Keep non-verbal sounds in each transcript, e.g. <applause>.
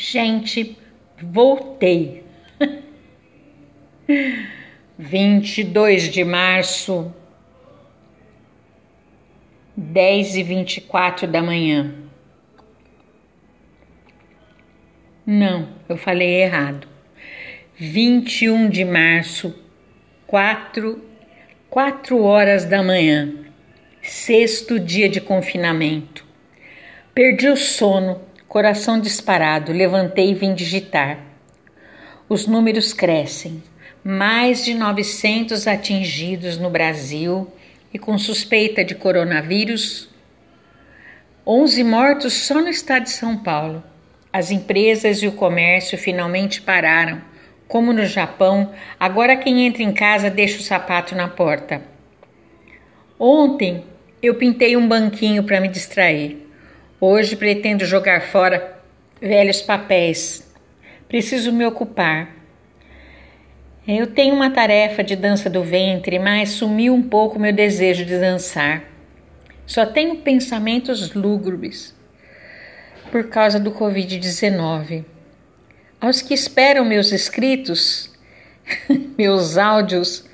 Gente, voltei. <laughs> 22 de março, 10 e 24 da manhã. Não, eu falei errado. 21 de março, 4, 4 horas da manhã, sexto dia de confinamento. Perdi o sono Coração disparado, levantei e vim digitar. Os números crescem. Mais de 900 atingidos no Brasil e com suspeita de coronavírus. 11 mortos só no estado de São Paulo. As empresas e o comércio finalmente pararam. Como no Japão, agora quem entra em casa deixa o sapato na porta. Ontem eu pintei um banquinho para me distrair. Hoje pretendo jogar fora velhos papéis. Preciso me ocupar. Eu tenho uma tarefa de dança do ventre, mas sumiu um pouco meu desejo de dançar. Só tenho pensamentos lúgubres por causa do Covid-19. Aos que esperam meus escritos, <laughs> meus áudios,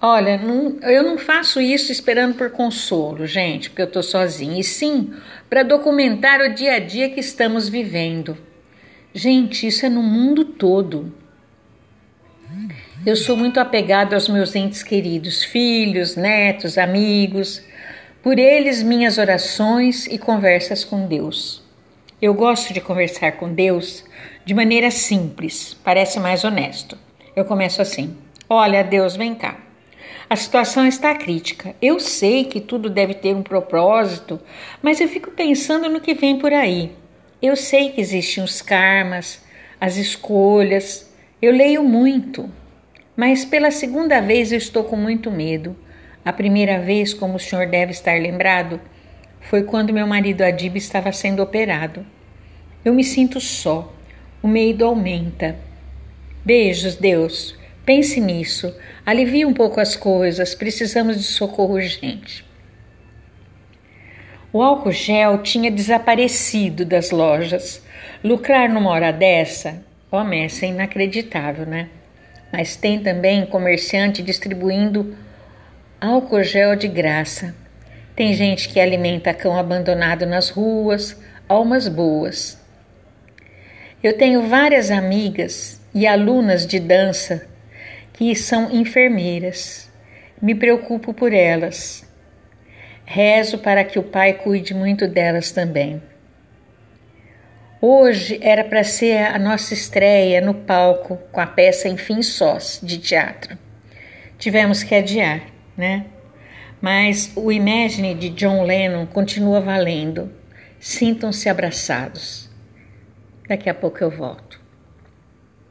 Olha, não, eu não faço isso esperando por consolo, gente, porque eu estou sozinha, e sim para documentar o dia a dia que estamos vivendo. Gente, isso é no mundo todo. Eu sou muito apegado aos meus entes queridos, filhos, netos, amigos. Por eles, minhas orações e conversas com Deus. Eu gosto de conversar com Deus de maneira simples, parece mais honesto. Eu começo assim: Olha, Deus, vem cá. A situação está crítica. Eu sei que tudo deve ter um propósito, mas eu fico pensando no que vem por aí. Eu sei que existem os karmas, as escolhas. Eu leio muito, mas pela segunda vez eu estou com muito medo. A primeira vez, como o senhor deve estar lembrado, foi quando meu marido Adib estava sendo operado. Eu me sinto só. O medo aumenta. Beijos, Deus. Pense nisso. Alivie um pouco as coisas. Precisamos de socorro urgente. O álcool gel tinha desaparecido das lojas. Lucrar numa hora dessa, homem, é inacreditável, né? Mas tem também comerciante distribuindo álcool gel de graça. Tem gente que alimenta cão abandonado nas ruas, almas boas. Eu tenho várias amigas e alunas de dança que são enfermeiras. Me preocupo por elas. Rezo para que o Pai cuide muito delas também. Hoje era para ser a nossa estreia no palco com a peça Enfim Sós de teatro. Tivemos que adiar, né? Mas o Imagine de John Lennon continua valendo. Sintam-se abraçados. Daqui a pouco eu volto.